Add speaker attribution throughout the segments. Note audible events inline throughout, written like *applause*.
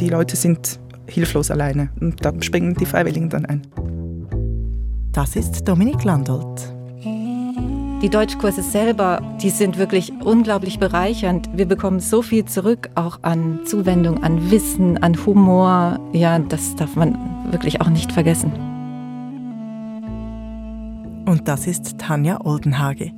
Speaker 1: die Leute sind hilflos alleine und da springen die Freiwilligen dann ein.
Speaker 2: Das ist Dominik Landolt.
Speaker 3: Die Deutschkurse selber, die sind wirklich unglaublich bereichernd. Wir bekommen so viel zurück, auch an Zuwendung, an Wissen, an Humor. Ja, das darf man wirklich auch nicht vergessen.
Speaker 2: Und das ist Tanja Oldenhage.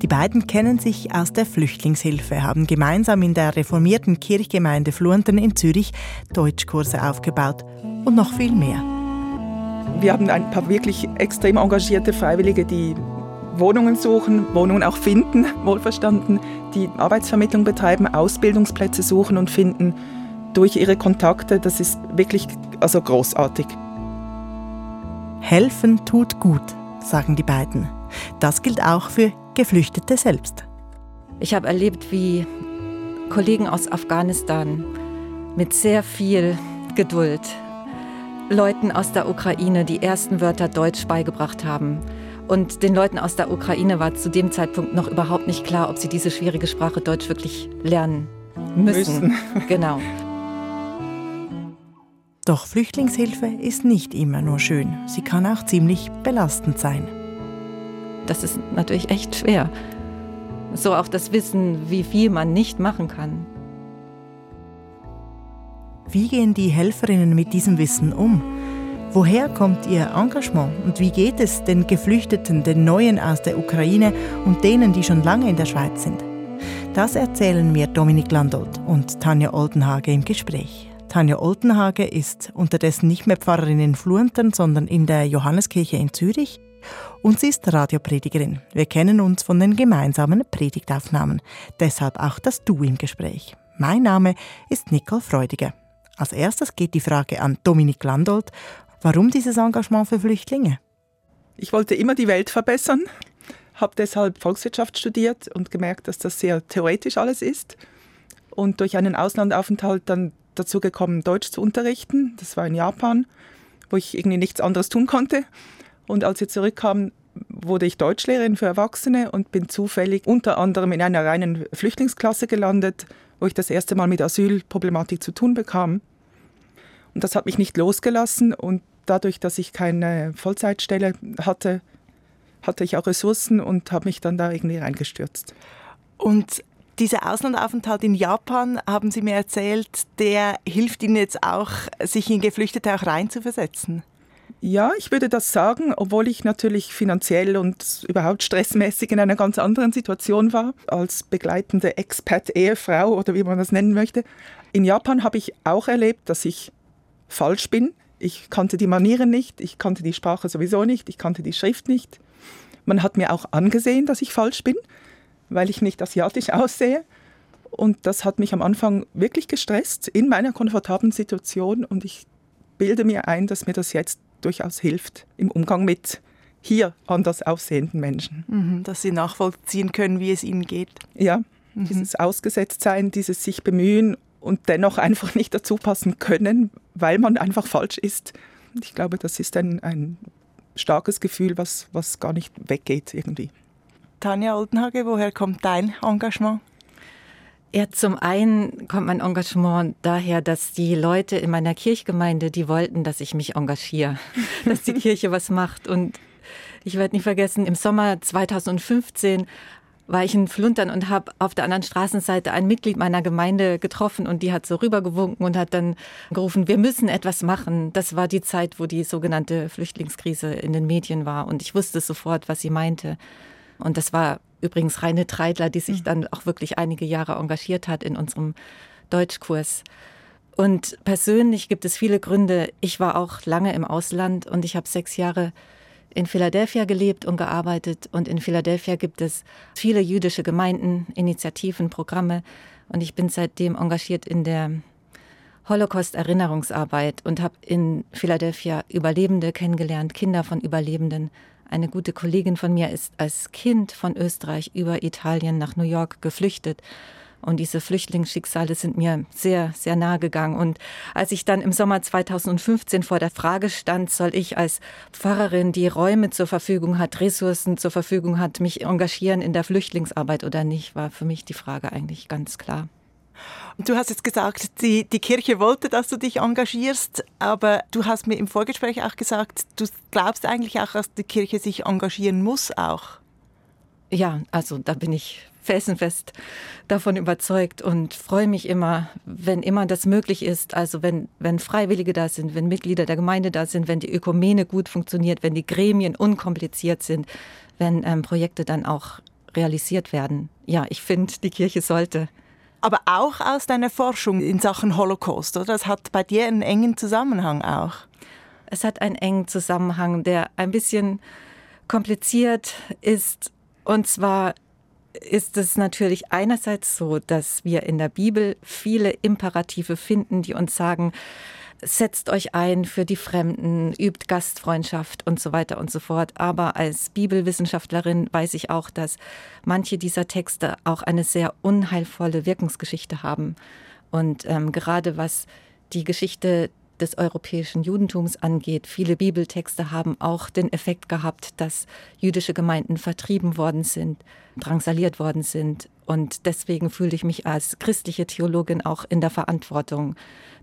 Speaker 2: Die beiden kennen sich aus der Flüchtlingshilfe, haben gemeinsam in der reformierten Kirchgemeinde Fluenten in Zürich Deutschkurse aufgebaut und noch viel mehr.
Speaker 1: Wir haben ein paar wirklich extrem engagierte Freiwillige, die Wohnungen suchen, Wohnungen auch finden, *laughs* wohlverstanden, die Arbeitsvermittlung betreiben, Ausbildungsplätze suchen und finden durch ihre Kontakte. Das ist wirklich also großartig.
Speaker 2: Helfen tut gut, sagen die beiden. Das gilt auch für Geflüchtete selbst.
Speaker 3: Ich habe erlebt, wie Kollegen aus Afghanistan mit sehr viel Geduld Leuten aus der Ukraine die ersten Wörter Deutsch beigebracht haben. Und den Leuten aus der Ukraine war zu dem Zeitpunkt noch überhaupt nicht klar, ob sie diese schwierige Sprache Deutsch wirklich lernen müssen. müssen. *laughs* genau.
Speaker 2: Doch Flüchtlingshilfe ist nicht immer nur schön. Sie kann auch ziemlich belastend sein.
Speaker 3: Das ist natürlich echt schwer. So auch das Wissen, wie viel man nicht machen kann.
Speaker 2: Wie gehen die Helferinnen mit diesem Wissen um? Woher kommt ihr Engagement und wie geht es den Geflüchteten, den Neuen aus der Ukraine und denen, die schon lange in der Schweiz sind? Das erzählen mir Dominik Landolt und Tanja Oldenhage im Gespräch. Tanja Oldenhage ist unterdessen nicht mehr Pfarrerin in Fluentern, sondern in der Johanneskirche in Zürich. Und sie ist Radiopredigerin. Wir kennen uns von den gemeinsamen Predigtaufnahmen. Deshalb auch das Du im Gespräch. Mein Name ist Nicole Freudiger. Als erstes geht die Frage an Dominik Landolt Warum dieses Engagement für Flüchtlinge?
Speaker 1: Ich wollte immer die Welt verbessern, habe deshalb Volkswirtschaft studiert und gemerkt, dass das sehr theoretisch alles ist. Und durch einen Auslandaufenthalt dann dazu gekommen, Deutsch zu unterrichten. Das war in Japan, wo ich irgendwie nichts anderes tun konnte. Und als ich zurückkam, wurde ich Deutschlehrerin für Erwachsene und bin zufällig unter anderem in einer reinen Flüchtlingsklasse gelandet, wo ich das erste Mal mit Asylproblematik zu tun bekam. Und das hat mich nicht losgelassen und dadurch, dass ich keine Vollzeitstelle hatte, hatte ich auch Ressourcen und habe mich dann da irgendwie reingestürzt.
Speaker 2: Und dieser Auslandaufenthalt in Japan, haben Sie mir erzählt, der hilft Ihnen jetzt auch, sich in Geflüchtete auch reinzuversetzen?
Speaker 1: Ja, ich würde das sagen, obwohl ich natürlich finanziell und überhaupt stressmäßig in einer ganz anderen Situation war, als begleitende Expat-Ehefrau oder wie man das nennen möchte. In Japan habe ich auch erlebt, dass ich falsch bin, ich kannte die Manieren nicht, ich kannte die Sprache sowieso nicht, ich kannte die Schrift nicht. Man hat mir auch angesehen, dass ich falsch bin, weil ich nicht asiatisch aussehe. Und das hat mich am Anfang wirklich gestresst in meiner komfortablen Situation. Und ich bilde mir ein, dass mir das jetzt durchaus hilft im Umgang mit hier anders aussehenden Menschen.
Speaker 2: Mhm, dass sie nachvollziehen können, wie es ihnen geht.
Speaker 1: Ja, mhm. dieses Ausgesetztsein, dieses sich bemühen und dennoch einfach *laughs* nicht dazu passen können, weil man einfach falsch ist. Ich glaube, das ist ein, ein starkes Gefühl, was, was gar nicht weggeht irgendwie.
Speaker 2: Tanja Oldenhage, woher kommt dein Engagement?
Speaker 3: Ja, zum einen kommt mein Engagement daher, dass die Leute in meiner Kirchgemeinde, die wollten, dass ich mich engagiere, *laughs* dass die Kirche was macht. Und ich werde nicht vergessen, im Sommer 2015 war ich in Fluntern und habe auf der anderen Straßenseite ein Mitglied meiner Gemeinde getroffen und die hat so rübergewunken und hat dann gerufen, wir müssen etwas machen. Das war die Zeit, wo die sogenannte Flüchtlingskrise in den Medien war und ich wusste sofort, was sie meinte. Und das war übrigens Reine Treidler, die sich mhm. dann auch wirklich einige Jahre engagiert hat in unserem Deutschkurs. Und persönlich gibt es viele Gründe. Ich war auch lange im Ausland und ich habe sechs Jahre in Philadelphia gelebt und gearbeitet und in Philadelphia gibt es viele jüdische Gemeinden, Initiativen, Programme und ich bin seitdem engagiert in der Holocaust-Erinnerungsarbeit und habe in Philadelphia Überlebende kennengelernt, Kinder von Überlebenden. Eine gute Kollegin von mir ist als Kind von Österreich über Italien nach New York geflüchtet und diese Flüchtlingsschicksale sind mir sehr, sehr nahe gegangen. Und als ich dann im Sommer 2015 vor der Frage stand, soll ich als Pfarrerin, die Räume zur Verfügung hat, Ressourcen zur Verfügung hat, mich engagieren in der Flüchtlingsarbeit oder nicht, war für mich die Frage eigentlich ganz klar.
Speaker 2: Du hast jetzt gesagt, die, die Kirche wollte, dass du dich engagierst, aber du hast mir im Vorgespräch auch gesagt, du glaubst eigentlich auch, dass die Kirche sich engagieren muss auch.
Speaker 3: Ja, also da bin ich felsenfest davon überzeugt und freue mich immer, wenn immer das möglich ist. Also wenn, wenn Freiwillige da sind, wenn Mitglieder der Gemeinde da sind, wenn die Ökumene gut funktioniert, wenn die Gremien unkompliziert sind, wenn ähm, Projekte dann auch realisiert werden. Ja, ich finde, die Kirche sollte.
Speaker 2: Aber auch aus deiner Forschung in Sachen Holocaust, oder? Das hat bei dir einen engen Zusammenhang auch.
Speaker 3: Es hat einen engen Zusammenhang, der ein bisschen kompliziert ist. Und zwar ist es natürlich einerseits so, dass wir in der Bibel viele Imperative finden, die uns sagen, setzt euch ein für die Fremden, übt Gastfreundschaft und so weiter und so fort. Aber als Bibelwissenschaftlerin weiß ich auch, dass manche dieser Texte auch eine sehr unheilvolle Wirkungsgeschichte haben. Und ähm, gerade was die Geschichte des europäischen Judentums angeht. Viele Bibeltexte haben auch den Effekt gehabt, dass jüdische Gemeinden vertrieben worden sind, drangsaliert worden sind. Und deswegen fühle ich mich als christliche Theologin auch in der Verantwortung,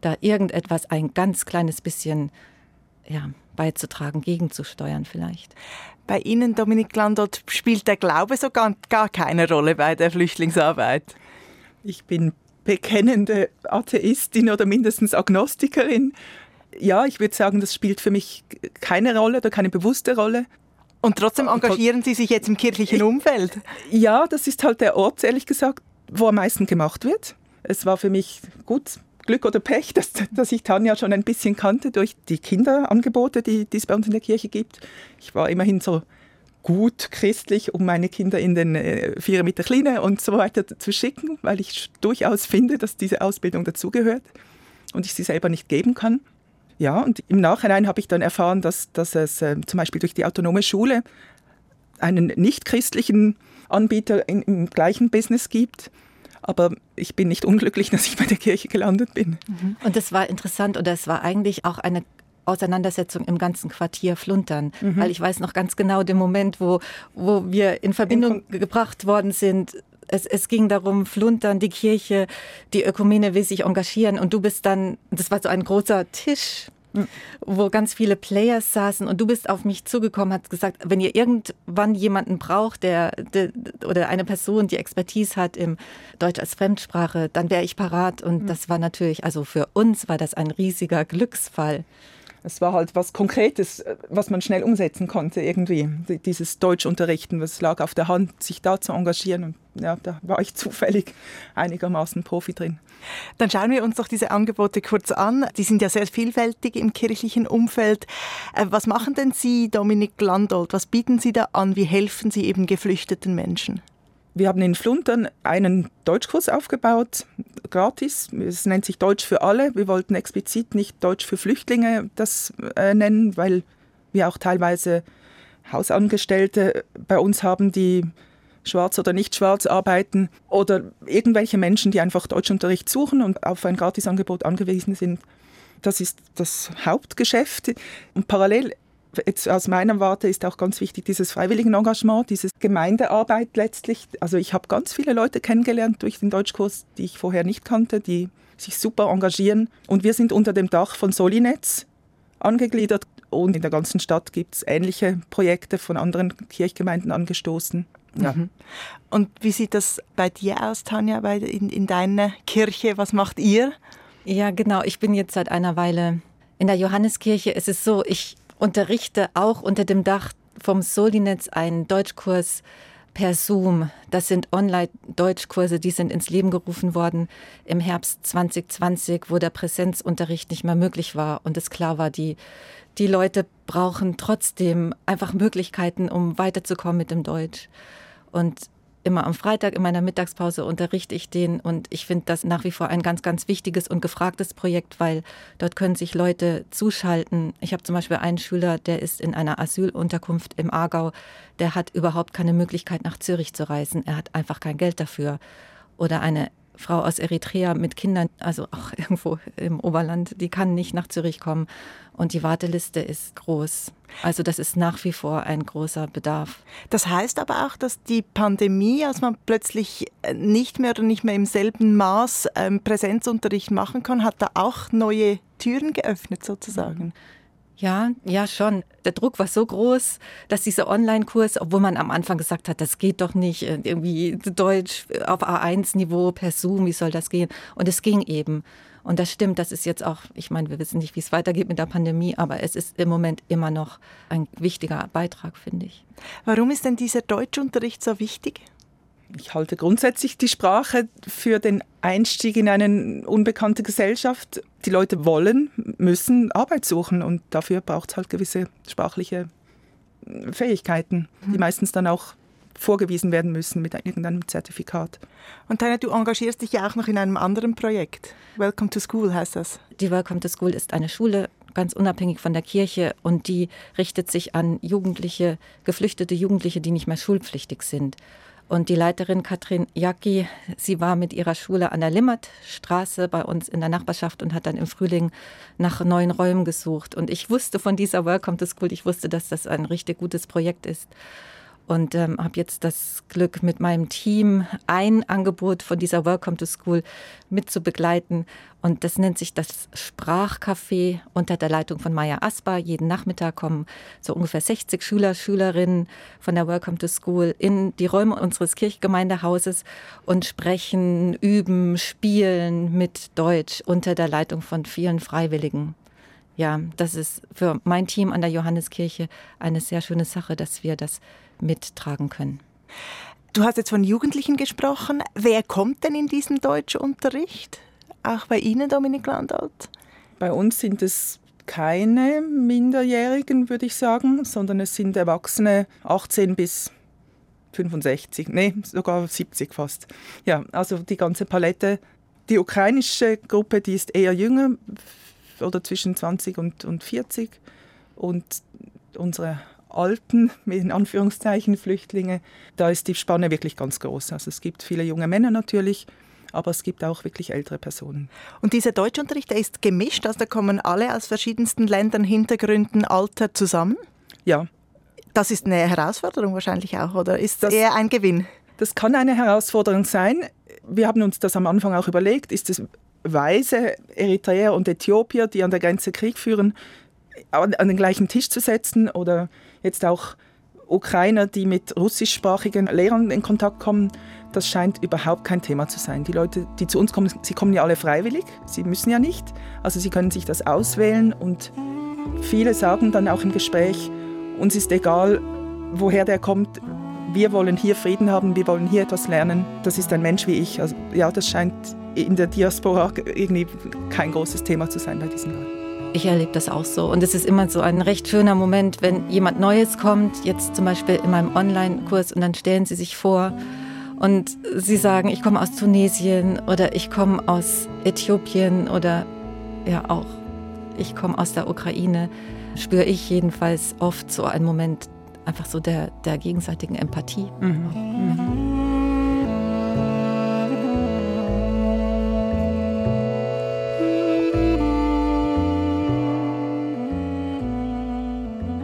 Speaker 3: da irgendetwas ein ganz kleines bisschen ja, beizutragen, gegenzusteuern vielleicht.
Speaker 2: Bei Ihnen, Dominik Landot, spielt der Glaube so gar, gar keine Rolle bei der Flüchtlingsarbeit?
Speaker 1: Ich bin bekennende Atheistin oder mindestens Agnostikerin. Ja, ich würde sagen, das spielt für mich keine Rolle oder keine bewusste Rolle.
Speaker 2: Und trotzdem engagieren Sie sich jetzt im kirchlichen Umfeld?
Speaker 1: Ja, das ist halt der Ort, ehrlich gesagt, wo am meisten gemacht wird. Es war für mich gut, Glück oder Pech, dass, dass ich Tanja schon ein bisschen kannte durch die Kinderangebote, die, die es bei uns in der Kirche gibt. Ich war immerhin so gut christlich, um meine Kinder in den äh, Vierer mit der Kleine und so weiter zu schicken, weil ich durchaus finde, dass diese Ausbildung dazugehört und ich sie selber nicht geben kann. Ja, und im Nachhinein habe ich dann erfahren, dass, dass es äh, zum Beispiel durch die autonome Schule einen nicht-christlichen Anbieter in, im gleichen Business gibt. Aber ich bin nicht unglücklich, *laughs* dass ich bei der Kirche gelandet bin.
Speaker 3: Mhm. Und das war interessant und das war eigentlich auch eine Auseinandersetzung im ganzen Quartier Fluntern, mhm. weil ich weiß noch ganz genau den Moment, wo, wo wir in Verbindung in gebracht worden sind. Es, es ging darum, Fluntern, die Kirche, die Ökumene will sich engagieren und du bist dann, das war so ein großer Tisch hm. wo ganz viele Players saßen und du bist auf mich zugekommen, hast gesagt, wenn ihr irgendwann jemanden braucht, der, der oder eine Person, die Expertise hat im Deutsch als Fremdsprache, dann wäre ich parat und mhm. das war natürlich, also für uns war das ein riesiger Glücksfall.
Speaker 1: Es war halt was Konkretes, äh, was man schnell umsetzen konnte irgendwie. Dieses Deutschunterrichten, was lag auf der Hand, sich da zu engagieren. Und ja, da war ich *laughs* zufällig einigermaßen Profi drin.
Speaker 2: Dann schauen wir uns doch diese Angebote kurz an. Die sind ja sehr vielfältig im kirchlichen Umfeld. Äh, was machen denn Sie, Dominik Landolt? Was bieten Sie da an? Wie helfen Sie eben geflüchteten Menschen?
Speaker 1: Wir haben in Fluntern einen Deutschkurs aufgebaut, gratis. Es nennt sich Deutsch für alle. Wir wollten explizit nicht Deutsch für Flüchtlinge das äh, nennen, weil wir auch teilweise Hausangestellte bei uns haben, die schwarz oder nicht schwarz arbeiten oder irgendwelche Menschen, die einfach Deutschunterricht suchen und auf ein Gratisangebot angewiesen sind. Das ist das Hauptgeschäft. Und parallel jetzt aus meiner Warte ist auch ganz wichtig dieses Freiwilligenengagement, diese Gemeindearbeit letztlich. Also ich habe ganz viele Leute kennengelernt durch den Deutschkurs, die ich vorher nicht kannte, die sich super engagieren. Und wir sind unter dem Dach von Solinetz angegliedert und in der ganzen Stadt gibt es ähnliche Projekte von anderen Kirchgemeinden angestoßen.
Speaker 2: Ja. Mhm. Und wie sieht das bei dir aus, Tanja, bei, in, in deiner Kirche? Was macht ihr?
Speaker 3: Ja, genau. Ich bin jetzt seit einer Weile in der Johanneskirche. Es ist so, ich unterrichte auch unter dem Dach vom Solinetz einen Deutschkurs per Zoom. Das sind Online-Deutschkurse, die sind ins Leben gerufen worden im Herbst 2020, wo der Präsenzunterricht nicht mehr möglich war und es klar war, die, die Leute brauchen trotzdem einfach Möglichkeiten, um weiterzukommen mit dem Deutsch. Und immer am Freitag in meiner Mittagspause unterrichte ich den und ich finde das nach wie vor ein ganz, ganz wichtiges und gefragtes Projekt, weil dort können sich Leute zuschalten. Ich habe zum Beispiel einen Schüler, der ist in einer Asylunterkunft im Aargau, der hat überhaupt keine Möglichkeit nach Zürich zu reisen. Er hat einfach kein Geld dafür. Oder eine Frau aus Eritrea mit Kindern, also auch *laughs* irgendwo im Oberland, die kann nicht nach Zürich kommen. Und die Warteliste ist groß. Also das ist nach wie vor ein großer Bedarf.
Speaker 2: Das heißt aber auch, dass die Pandemie, als man plötzlich äh, nicht mehr oder nicht mehr im selben Maß ähm, Präsenzunterricht machen kann, hat da auch neue Türen geöffnet sozusagen.
Speaker 3: Ja, ja schon. Der Druck war so groß, dass dieser Online-Kurs, obwohl man am Anfang gesagt hat, das geht doch nicht, äh, irgendwie Deutsch auf A1-Niveau per Zoom, wie soll das gehen? Und es ging eben. Und das stimmt, das ist jetzt auch, ich meine, wir wissen nicht, wie es weitergeht mit der Pandemie, aber es ist im Moment immer noch ein wichtiger Beitrag, finde ich.
Speaker 2: Warum ist denn dieser Deutschunterricht so wichtig?
Speaker 1: Ich halte grundsätzlich die Sprache für den Einstieg in eine unbekannte Gesellschaft. Die Leute wollen, müssen Arbeit suchen und dafür braucht es halt gewisse sprachliche Fähigkeiten, die mhm. meistens dann auch vorgewiesen werden müssen mit irgendeinem Zertifikat.
Speaker 2: Und Tanja, du engagierst dich ja auch noch in einem anderen Projekt. Welcome to School heißt das.
Speaker 3: Die Welcome to School ist eine Schule, ganz unabhängig von der Kirche und die richtet sich an Jugendliche, geflüchtete Jugendliche, die nicht mehr schulpflichtig sind. Und die Leiterin Katrin Jacki, sie war mit ihrer Schule an der Limmertstraße bei uns in der Nachbarschaft und hat dann im Frühling nach neuen Räumen gesucht. Und ich wusste von dieser Welcome to School, ich wusste, dass das ein richtig gutes Projekt ist und ähm, habe jetzt das Glück, mit meinem Team ein Angebot von dieser Welcome to School mit zu begleiten. Und das nennt sich das Sprachcafé unter der Leitung von Maya Asper. Jeden Nachmittag kommen so ungefähr 60 Schüler, Schülerinnen von der Welcome to School in die Räume unseres Kirchgemeindehauses und sprechen, üben, spielen mit Deutsch unter der Leitung von vielen Freiwilligen ja, das ist für mein Team an der Johanneskirche eine sehr schöne Sache, dass wir das mittragen können.
Speaker 2: Du hast jetzt von Jugendlichen gesprochen. Wer kommt denn in diesen Deutschunterricht? Auch bei Ihnen, Dominik Landalt?
Speaker 1: Bei uns sind es keine Minderjährigen, würde ich sagen, sondern es sind Erwachsene 18 bis 65, nee, sogar 70 fast. Ja, also die ganze Palette. Die ukrainische Gruppe, die ist eher jünger, oder zwischen 20 und, und 40. Und unsere alten, in Anführungszeichen, Flüchtlinge, da ist die Spanne wirklich ganz groß. Also es gibt viele junge Männer natürlich, aber es gibt auch wirklich ältere Personen.
Speaker 2: Und dieser Deutschunterricht, der ist gemischt, also da kommen alle aus verschiedensten Ländern, Hintergründen, Alter zusammen?
Speaker 1: Ja.
Speaker 2: Das ist eine Herausforderung wahrscheinlich auch, oder ist das eher ein Gewinn?
Speaker 1: Das kann eine Herausforderung sein. Wir haben uns das am Anfang auch überlegt, ist es weise Eritreer und Äthiopier, die an der Grenze Krieg führen, an den gleichen Tisch zu setzen oder jetzt auch Ukrainer, die mit russischsprachigen Lehrern in Kontakt kommen, das scheint überhaupt kein Thema zu sein. Die Leute, die zu uns kommen, sie kommen ja alle freiwillig, sie müssen ja nicht, also sie können sich das auswählen und viele sagen dann auch im Gespräch, uns ist egal, woher der kommt, wir wollen hier Frieden haben, wir wollen hier etwas lernen, das ist ein Mensch wie ich. Also, ja, das scheint in der Diaspora irgendwie kein großes Thema zu sein bei diesen Leuten.
Speaker 3: Ich erlebe das auch so. Und es ist immer so ein recht schöner Moment, wenn jemand Neues kommt, jetzt zum Beispiel in meinem Online-Kurs, und dann stellen sie sich vor und sie sagen, ich komme aus Tunesien oder ich komme aus Äthiopien oder ja auch, ich komme aus der Ukraine, spüre ich jedenfalls oft so einen Moment einfach so der, der gegenseitigen Empathie. Mhm. Mhm.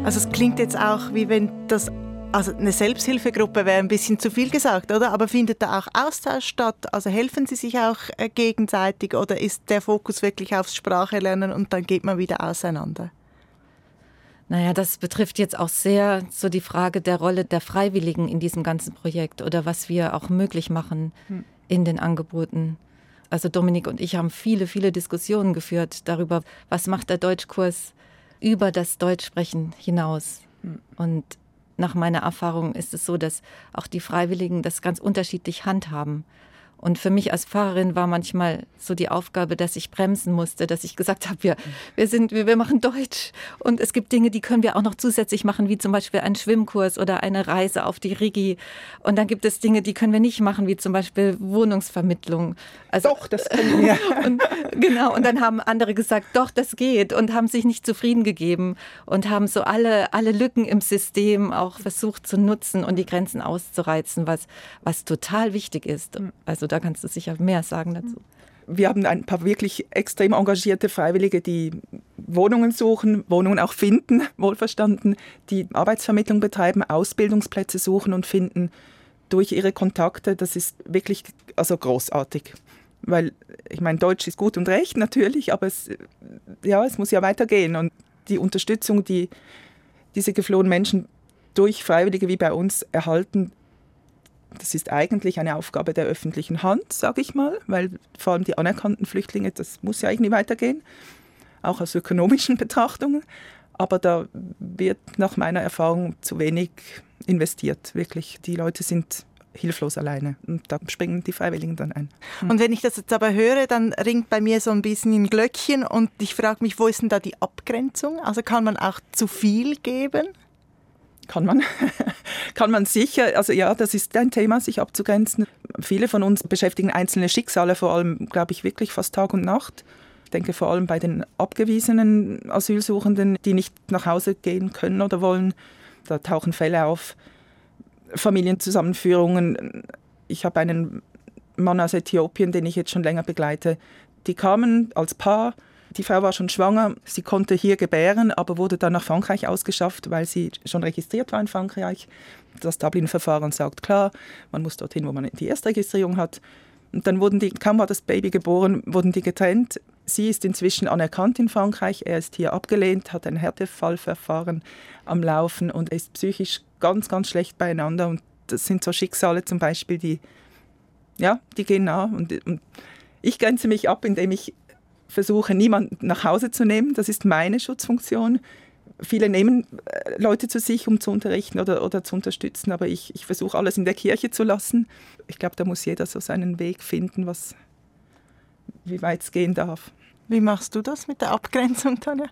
Speaker 2: Also es klingt jetzt auch, wie wenn das also eine Selbsthilfegruppe wäre ein bisschen zu viel gesagt, oder? Aber findet da auch Austausch statt? Also helfen Sie sich auch äh, gegenseitig oder ist der Fokus wirklich aufs Sprachelernen und dann geht man wieder auseinander?
Speaker 3: Naja, das betrifft jetzt auch sehr so die Frage der Rolle der Freiwilligen in diesem ganzen Projekt oder was wir auch möglich machen hm. in den Angeboten. Also Dominik und ich haben viele, viele Diskussionen geführt darüber, was macht der Deutschkurs über das Deutschsprechen hinaus. Hm. Und nach meiner Erfahrung ist es so, dass auch die Freiwilligen das ganz unterschiedlich handhaben. Und für mich als Pfarrerin war manchmal so die Aufgabe, dass ich bremsen musste, dass ich gesagt habe, wir, wir, sind, wir, wir machen Deutsch. Und es gibt Dinge, die können wir auch noch zusätzlich machen, wie zum Beispiel einen Schwimmkurs oder eine Reise auf die Rigi. Und dann gibt es Dinge, die können wir nicht machen, wie zum Beispiel Wohnungsvermittlung.
Speaker 1: Also, doch, das können wir. *laughs*
Speaker 3: und, genau, und dann haben andere gesagt, doch, das geht und haben sich nicht zufrieden gegeben und haben so alle, alle Lücken im System auch versucht zu nutzen und die Grenzen auszureizen, was, was total wichtig ist. Also da kannst du sicher mehr sagen dazu.
Speaker 1: Wir haben ein paar wirklich extrem engagierte Freiwillige, die Wohnungen suchen, Wohnungen auch finden, *laughs* wohlverstanden, die Arbeitsvermittlung betreiben, Ausbildungsplätze suchen und finden durch ihre Kontakte. Das ist wirklich also großartig. Weil ich meine, Deutsch ist gut und recht natürlich, aber es, ja, es muss ja weitergehen. Und die Unterstützung, die diese geflohenen Menschen durch Freiwillige wie bei uns erhalten, das ist eigentlich eine Aufgabe der öffentlichen Hand, sage ich mal, weil vor allem die anerkannten Flüchtlinge, das muss ja irgendwie weitergehen, auch aus ökonomischen *laughs* Betrachtungen. Aber da wird nach meiner Erfahrung zu wenig investiert, wirklich. Die Leute sind hilflos alleine. Und da springen die Freiwilligen dann ein.
Speaker 2: Hm. Und wenn ich das jetzt aber höre, dann ringt bei mir so ein bisschen ein Glöckchen und ich frage mich, wo ist denn da die Abgrenzung? Also kann man auch zu viel geben?
Speaker 1: Kann man. *laughs* kann man sicher. Also ja, das ist ein Thema, sich abzugrenzen. Viele von uns beschäftigen einzelne Schicksale, vor allem, glaube ich, wirklich fast Tag und Nacht. Ich denke vor allem bei den abgewiesenen Asylsuchenden, die nicht nach Hause gehen können oder wollen. Da tauchen Fälle auf, Familienzusammenführungen. Ich habe einen Mann aus Äthiopien, den ich jetzt schon länger begleite. Die kamen als Paar. Die Frau war schon schwanger, sie konnte hier gebären, aber wurde dann nach Frankreich ausgeschafft, weil sie schon registriert war in Frankreich. Das Dublin-Verfahren sagt klar, man muss dorthin, wo man die Erstregistrierung hat. Und dann wurden die, kaum war das Baby geboren, wurden die getrennt. Sie ist inzwischen anerkannt in Frankreich, er ist hier abgelehnt, hat ein Härtefallverfahren am Laufen und ist psychisch ganz, ganz schlecht beieinander. Und das sind so Schicksale zum Beispiel, die, ja, die gehen nah. Und, und ich grenze mich ab, indem ich versuche, niemanden nach Hause zu nehmen. Das ist meine Schutzfunktion. Viele nehmen äh, Leute zu sich, um zu unterrichten oder, oder zu unterstützen, aber ich, ich versuche alles in der Kirche zu lassen. Ich glaube, da muss jeder so seinen Weg finden, was, wie weit es gehen darf.
Speaker 2: Wie machst du das mit der Abgrenzung, Tanja?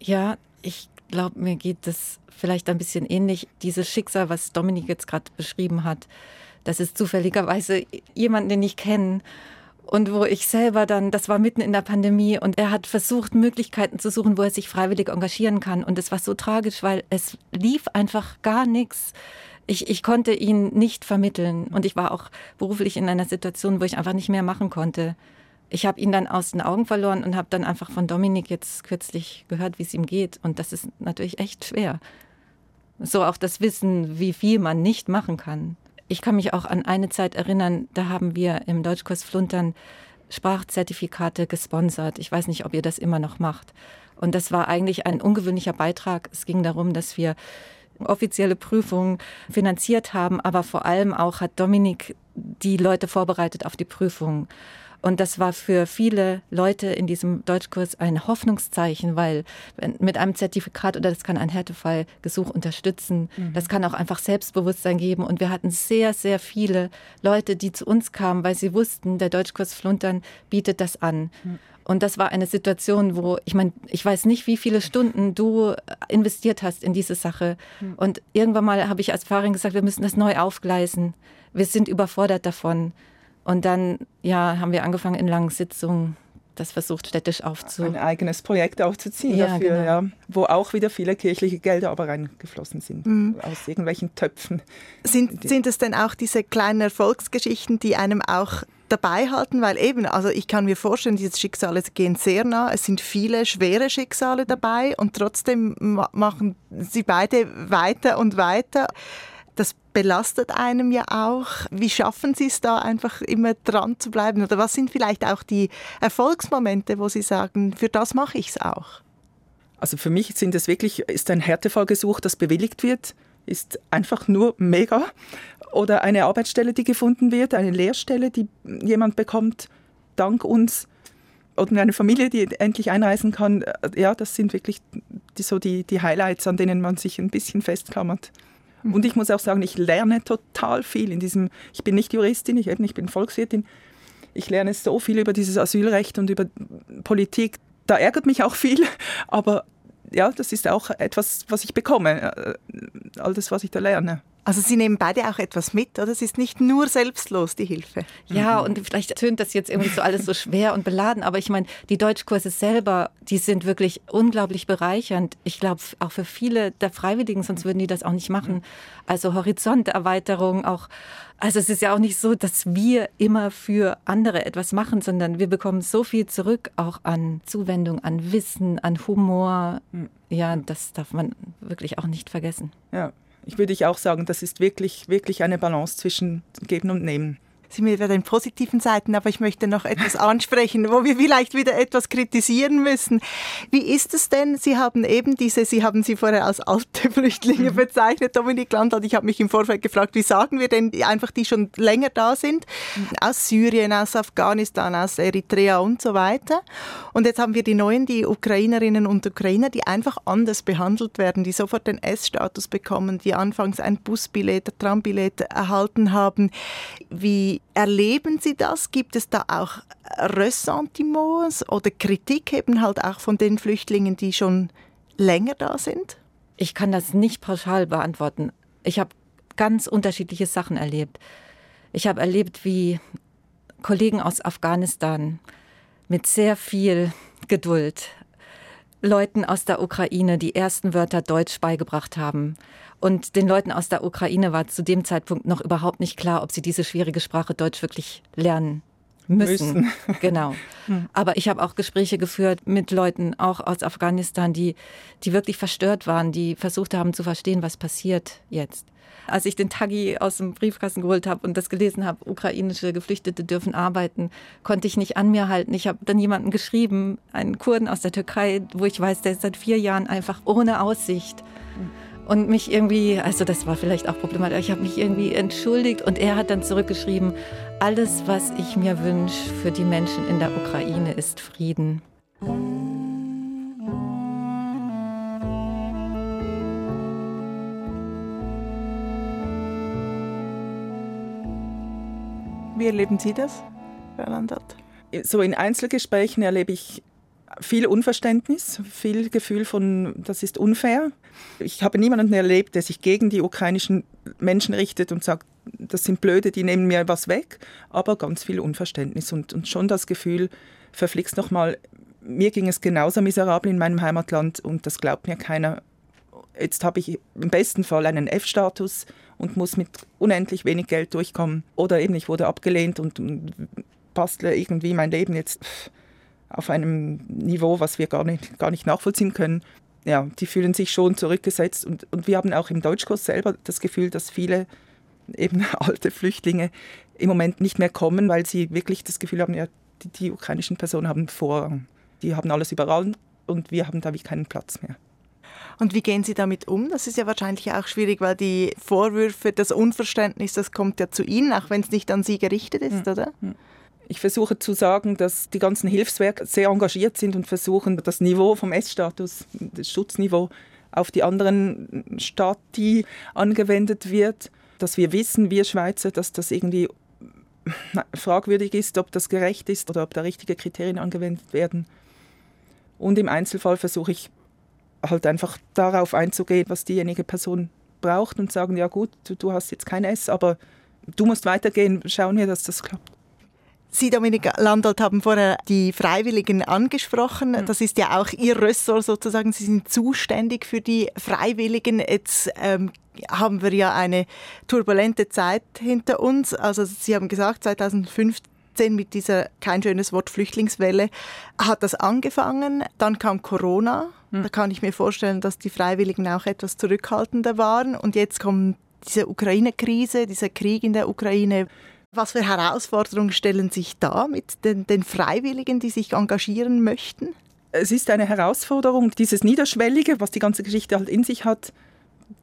Speaker 3: Ja, ich glaube, mir geht das vielleicht ein bisschen ähnlich. Dieses Schicksal, was Dominik jetzt gerade beschrieben hat, das ist zufälligerweise jemand, den ich kenne. Und wo ich selber dann, das war mitten in der Pandemie und er hat versucht, Möglichkeiten zu suchen, wo er sich freiwillig engagieren kann. Und es war so tragisch, weil es lief einfach gar nichts. Ich, ich konnte ihn nicht vermitteln und ich war auch beruflich in einer Situation, wo ich einfach nicht mehr machen konnte ich habe ihn dann aus den Augen verloren und habe dann einfach von Dominik jetzt kürzlich gehört, wie es ihm geht. Und das ist natürlich echt schwer. So auch das Wissen, wie viel man nicht machen kann. Ich kann mich auch an eine Zeit erinnern, da haben wir im Deutschkurs Fluntern Sprachzertifikate gesponsert. Ich weiß nicht, ob ihr das immer noch macht. Und das war eigentlich ein ungewöhnlicher Beitrag. Es ging darum, dass wir offizielle Prüfungen finanziert haben, aber vor allem auch hat Dominik die Leute vorbereitet auf die Prüfungen. Und das war für viele Leute in diesem Deutschkurs ein Hoffnungszeichen, weil mit einem Zertifikat oder das kann ein Härtefallgesuch unterstützen, mhm. das kann auch einfach Selbstbewusstsein geben. Und wir hatten sehr, sehr viele Leute, die zu uns kamen, weil sie wussten, der Deutschkurs Fluntern bietet das an. Mhm. Und das war eine Situation, wo ich meine, ich weiß nicht, wie viele Stunden du investiert hast in diese Sache. Mhm. Und irgendwann mal habe ich als Fahrerin gesagt, wir müssen das neu aufgleisen. Wir sind überfordert davon. Und dann ja, haben wir angefangen in langen Sitzungen das versucht städtisch aufzuziehen.
Speaker 1: Ein eigenes Projekt aufzuziehen ja, dafür, genau. ja, wo auch wieder viele kirchliche Gelder aber reingeflossen sind, mhm. aus irgendwelchen Töpfen.
Speaker 2: Sind, sind es denn auch diese kleinen Erfolgsgeschichten, die einem auch dabei halten, weil eben, also ich kann mir vorstellen, diese Schicksale gehen sehr nah. Es sind viele schwere Schicksale dabei und trotzdem machen sie beide weiter und weiter das belastet einem ja auch. Wie schaffen Sie es da einfach immer dran zu bleiben? Oder was sind vielleicht auch die Erfolgsmomente, wo Sie sagen, für das mache ich es auch?
Speaker 1: Also für mich sind es wirklich, ist ein Härtefallgesuch, das bewilligt wird, ist einfach nur mega. Oder eine Arbeitsstelle, die gefunden wird, eine Lehrstelle, die jemand bekommt, dank uns. Oder eine Familie, die endlich einreisen kann. Ja, das sind wirklich die, so die, die Highlights, an denen man sich ein bisschen festklammert. Mhm. Und ich muss auch sagen, ich lerne total viel in diesem, ich bin nicht Juristin, ich, ich bin Volkswirtin, ich lerne so viel über dieses Asylrecht und über Politik. Da ärgert mich auch viel, aber ja, das ist auch etwas, was ich bekomme, äh, all das, was ich da lerne.
Speaker 2: Also Sie nehmen beide auch etwas mit, oder? Es ist nicht nur selbstlos, die Hilfe.
Speaker 3: Ja, und vielleicht tönt das jetzt irgendwie so alles so schwer und beladen, aber ich meine, die Deutschkurse selber, die sind wirklich unglaublich bereichernd. Ich glaube, auch für viele der Freiwilligen, sonst würden die das auch nicht machen. Also Horizonterweiterung, auch also es ist ja auch nicht so, dass wir immer für andere etwas machen, sondern wir bekommen so viel zurück, auch an Zuwendung, an Wissen, an Humor. Hm. Ja, das darf man wirklich auch nicht vergessen.
Speaker 1: Ja, ich würde ich auch sagen, das ist wirklich, wirklich eine Balance zwischen Geben und Nehmen
Speaker 2: sind wir bei den positiven Seiten, aber ich möchte noch etwas ansprechen, wo wir vielleicht wieder etwas kritisieren müssen. Wie ist es denn? Sie haben eben diese, Sie haben sie vorher als alte *laughs* Flüchtlinge mhm. bezeichnet, Dominik Landau. Ich habe mich im Vorfeld gefragt, wie sagen wir denn einfach, die schon länger da sind, mhm. aus Syrien, aus Afghanistan, aus Eritrea und so weiter. Und jetzt haben wir die neuen, die Ukrainerinnen und Ukrainer, die einfach anders behandelt werden, die sofort den S-Status bekommen, die anfangs ein Busbillett, ein Trambillett erhalten haben. Wie erleben Sie das? Gibt es da auch Ressentiments oder Kritik eben halt auch von den Flüchtlingen, die schon länger da sind?
Speaker 3: Ich kann das nicht pauschal beantworten. Ich habe ganz unterschiedliche Sachen erlebt. Ich habe erlebt, wie Kollegen aus Afghanistan mit sehr viel Geduld Leuten aus der Ukraine die ersten Wörter Deutsch beigebracht haben und den Leuten aus der Ukraine war zu dem Zeitpunkt noch überhaupt nicht klar, ob sie diese schwierige Sprache Deutsch wirklich lernen müssen. müssen. *laughs* Genau. Aber ich habe auch Gespräche geführt mit Leuten, auch aus Afghanistan, die, die wirklich verstört waren, die versucht haben zu verstehen, was passiert jetzt. Als ich den Tagi aus dem Briefkasten geholt habe und das gelesen habe, ukrainische Geflüchtete dürfen arbeiten, konnte ich nicht an mir halten. Ich habe dann jemanden geschrieben, einen Kurden aus der Türkei, wo ich weiß, der ist seit vier Jahren einfach ohne Aussicht und mich irgendwie, also das war vielleicht auch problematisch, ich habe mich irgendwie entschuldigt und er hat dann zurückgeschrieben, alles, was ich mir wünsche für die Menschen in der Ukraine, ist Frieden.
Speaker 2: Wie erleben Sie das, Herr Landert?
Speaker 1: So in Einzelgesprächen erlebe ich viel Unverständnis, viel Gefühl von, das ist unfair. Ich habe niemanden erlebt, der sich gegen die ukrainischen Menschen richtet und sagt, das sind Blöde, die nehmen mir was weg, aber ganz viel Unverständnis und, und schon das Gefühl, verflixt nochmal, mir ging es genauso miserabel in meinem Heimatland und das glaubt mir keiner. Jetzt habe ich im besten Fall einen F-Status und muss mit unendlich wenig Geld durchkommen. Oder eben, ich wurde abgelehnt und bastle irgendwie mein Leben jetzt auf einem Niveau, was wir gar nicht, gar nicht nachvollziehen können. Ja, die fühlen sich schon zurückgesetzt und, und wir haben auch im Deutschkurs selber das Gefühl, dass viele eben *laughs* alte Flüchtlinge im Moment nicht mehr kommen, weil sie wirklich das Gefühl haben, ja, die, die ukrainischen Personen haben Vorrang. Die haben alles überall und wir haben da wie keinen Platz mehr.
Speaker 2: Und wie gehen Sie damit um? Das ist ja wahrscheinlich auch schwierig, weil die Vorwürfe, das Unverständnis, das kommt ja zu Ihnen, auch wenn es nicht an Sie gerichtet ist, mhm. oder? Mhm.
Speaker 1: Ich versuche zu sagen, dass die ganzen Hilfswerke sehr engagiert sind und versuchen, das Niveau vom S-Status, das Schutzniveau, auf die anderen Stati angewendet wird. Dass wir wissen, wir Schweizer, dass das irgendwie fragwürdig ist, ob das gerecht ist oder ob da richtige Kriterien angewendet werden. Und im Einzelfall versuche ich halt einfach darauf einzugehen, was diejenige Person braucht und sagen, ja gut, du, hast jetzt kein S, aber du musst weitergehen, schauen wir, dass das klappt.
Speaker 2: Sie, Dominik Landolt, haben vorher die Freiwilligen angesprochen. Mhm. Das ist ja auch Ihr Ressort sozusagen. Sie sind zuständig für die Freiwilligen. Jetzt ähm, haben wir ja eine turbulente Zeit hinter uns. Also Sie haben gesagt, 2015 mit dieser, kein schönes Wort, Flüchtlingswelle, hat das angefangen. Dann kam Corona. Mhm. Da kann ich mir vorstellen, dass die Freiwilligen auch etwas zurückhaltender waren. Und jetzt kommt diese Ukraine-Krise, dieser Krieg in der Ukraine. Was für Herausforderungen stellen sich da mit den, den Freiwilligen, die sich engagieren möchten?
Speaker 1: Es ist eine Herausforderung, dieses Niederschwellige, was die ganze Geschichte halt in sich hat,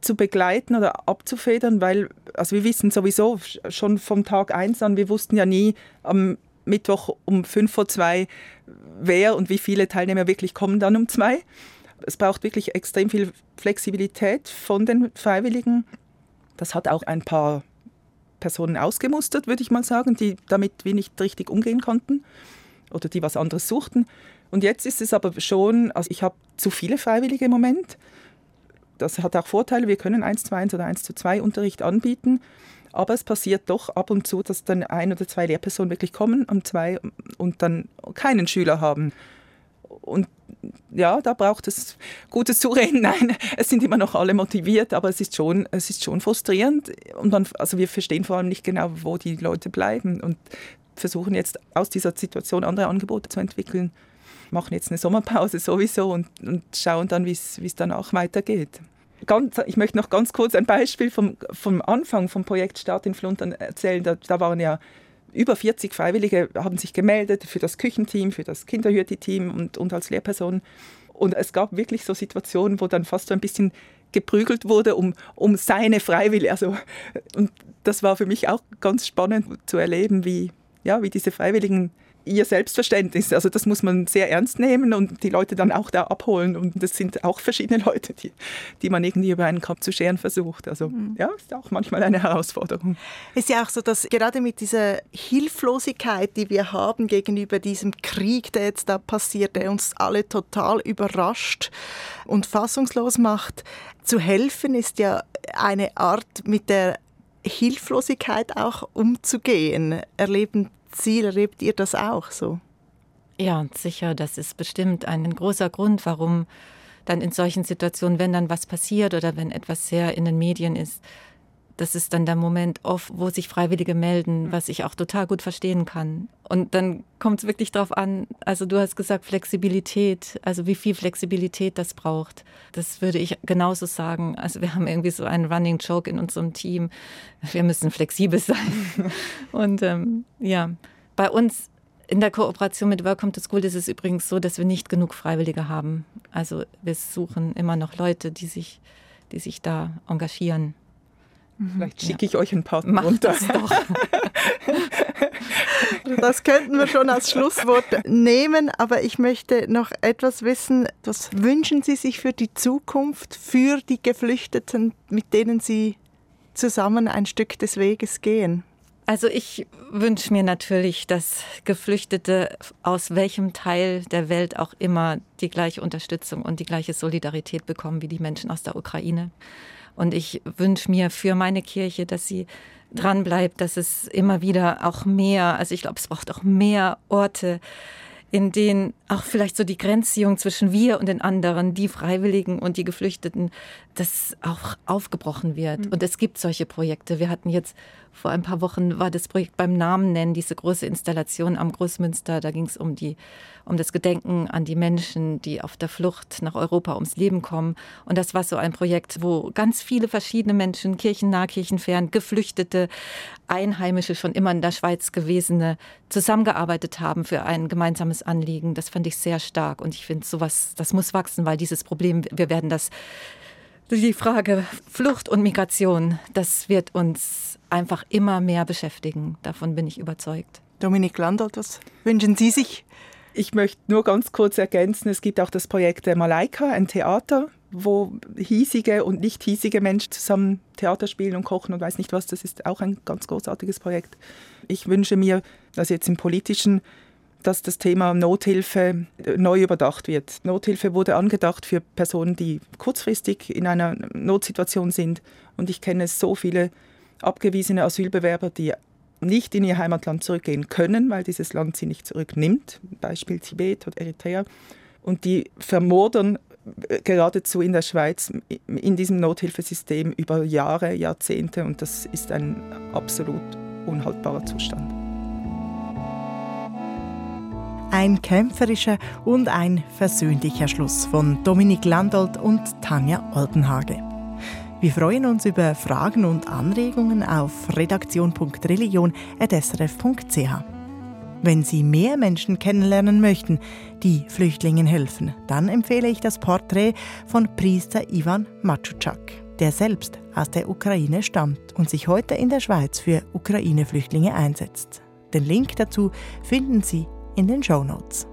Speaker 1: zu begleiten oder abzufedern, weil also wir wissen sowieso schon vom Tag eins an, wir wussten ja nie am Mittwoch um fünf vor zwei, wer und wie viele Teilnehmer wirklich kommen dann um zwei. Es braucht wirklich extrem viel Flexibilität von den Freiwilligen. Das hat auch ein paar Personen ausgemustert, würde ich mal sagen, die damit wie nicht richtig umgehen konnten oder die was anderes suchten. Und jetzt ist es aber schon, also ich habe zu viele Freiwillige im Moment, Das hat auch Vorteile. Wir können 1 zu 1 oder 1 zu 2 Unterricht anbieten. Aber es passiert doch ab und zu, dass dann ein oder zwei Lehrpersonen wirklich kommen und zwei und dann keinen Schüler haben. Und ja, da braucht es gutes Zureden. *laughs* Nein, es sind immer noch alle motiviert, aber es ist schon, es ist schon frustrierend. Und man, also wir verstehen vor allem nicht genau, wo die Leute bleiben und versuchen jetzt aus dieser Situation andere Angebote zu entwickeln. Machen jetzt eine Sommerpause sowieso und, und schauen dann, wie es danach weitergeht. Ganz, ich möchte noch ganz kurz ein Beispiel vom, vom Anfang vom Projekt Start in Fluntern erzählen. Da, da waren ja über 40 Freiwillige haben sich gemeldet für das Küchenteam, für das Kinderhürti-Team und, und als Lehrperson. Und es gab wirklich so Situationen, wo dann fast so ein bisschen geprügelt wurde um, um seine Freiwillige. Also, und das war für mich auch ganz spannend zu erleben, wie, ja, wie diese Freiwilligen ihr Selbstverständnis. Also das muss man sehr ernst nehmen und die Leute dann auch da abholen. Und das sind auch verschiedene *laughs* Leute, die, die man irgendwie über einen Kopf zu scheren versucht. Also mhm. ja, ist auch manchmal eine Herausforderung.
Speaker 2: Es ist ja auch so, dass gerade mit dieser Hilflosigkeit, die wir haben gegenüber diesem Krieg, der jetzt da passiert, der uns alle total überrascht und fassungslos macht, zu helfen ist ja eine Art, mit der Hilflosigkeit auch umzugehen. Erleben Ziel. Erlebt ihr das auch so?
Speaker 3: Ja, sicher. Das ist bestimmt ein großer Grund, warum dann in solchen Situationen, wenn dann was passiert oder wenn etwas sehr in den Medien ist, das ist dann der Moment oft, wo sich Freiwillige melden, mhm. was ich auch total gut verstehen kann. Und dann kommt es wirklich darauf an, also du hast gesagt Flexibilität, also wie viel Flexibilität das braucht. Das würde ich genauso sagen. Also wir haben irgendwie so einen Running Joke in unserem Team. Wir müssen flexibel sein. *laughs* Und ähm, ja, bei uns in der Kooperation mit Welcome to School ist es übrigens so, dass wir nicht genug Freiwillige haben. Also wir suchen immer noch Leute, die sich, die sich da engagieren.
Speaker 1: Mhm. Vielleicht schicke ich euch ein paar
Speaker 3: Mach runter. Das doch. *laughs*
Speaker 2: das könnten wir schon als Schlusswort nehmen, aber ich möchte noch etwas wissen. Was wünschen Sie sich für die Zukunft, für die Geflüchteten, mit denen Sie zusammen ein Stück des Weges gehen?
Speaker 3: Also ich wünsche mir natürlich, dass Geflüchtete aus welchem Teil der Welt auch immer die gleiche Unterstützung und die gleiche Solidarität bekommen wie die Menschen aus der Ukraine. Und ich wünsche mir für meine Kirche, dass sie dran bleibt, dass es immer wieder auch mehr, also ich glaube, es braucht auch mehr Orte, in denen auch vielleicht so die Grenzziehung zwischen wir und den anderen, die Freiwilligen und die Geflüchteten, das auch aufgebrochen wird. Mhm. Und es gibt solche Projekte. Wir hatten jetzt vor ein paar Wochen war das Projekt beim Namen nennen, diese große Installation am Großmünster. Da ging es um um das Gedenken an die Menschen, die auf der Flucht nach Europa ums Leben kommen. Und das war so ein Projekt, wo ganz viele verschiedene Menschen, kirchennah, kirchenfern, Geflüchtete, Einheimische, schon immer in der Schweiz gewesene, zusammengearbeitet haben für ein gemeinsames Anliegen. Das fand ich sehr stark. Und ich finde, sowas, das muss wachsen, weil dieses Problem, wir werden das die Frage Flucht und Migration, das wird uns einfach immer mehr beschäftigen. Davon bin ich überzeugt.
Speaker 2: Dominik Landolt, was wünschen Sie sich?
Speaker 1: Ich möchte nur ganz kurz ergänzen, es gibt auch das Projekt Malaika, ein Theater, wo hiesige und nicht hiesige Menschen zusammen Theater spielen und kochen und weiß nicht was. Das ist auch ein ganz großartiges Projekt. Ich wünsche mir, dass jetzt im politischen dass das Thema Nothilfe äh, neu überdacht wird. Nothilfe wurde angedacht für Personen, die kurzfristig in einer Notsituation sind. Und ich kenne so viele abgewiesene Asylbewerber, die nicht in ihr Heimatland zurückgehen können, weil dieses Land sie nicht zurücknimmt. Beispiel Tibet oder Eritrea. Und die vermodern äh, geradezu in der Schweiz in diesem Nothilfesystem über Jahre, Jahrzehnte. Und das ist ein absolut unhaltbarer Zustand.
Speaker 2: Ein kämpferischer und ein versöhnlicher Schluss von Dominik Landolt und Tanja Oldenhage. Wir freuen uns über Fragen und Anregungen auf redaktion.religion.srf.ch. Wenn Sie mehr Menschen kennenlernen möchten, die Flüchtlingen helfen, dann empfehle ich das Porträt von Priester Ivan Matschuczak, der selbst aus der Ukraine stammt und sich heute in der Schweiz für Ukraine-Flüchtlinge einsetzt. Den Link dazu finden Sie in den Show Notes.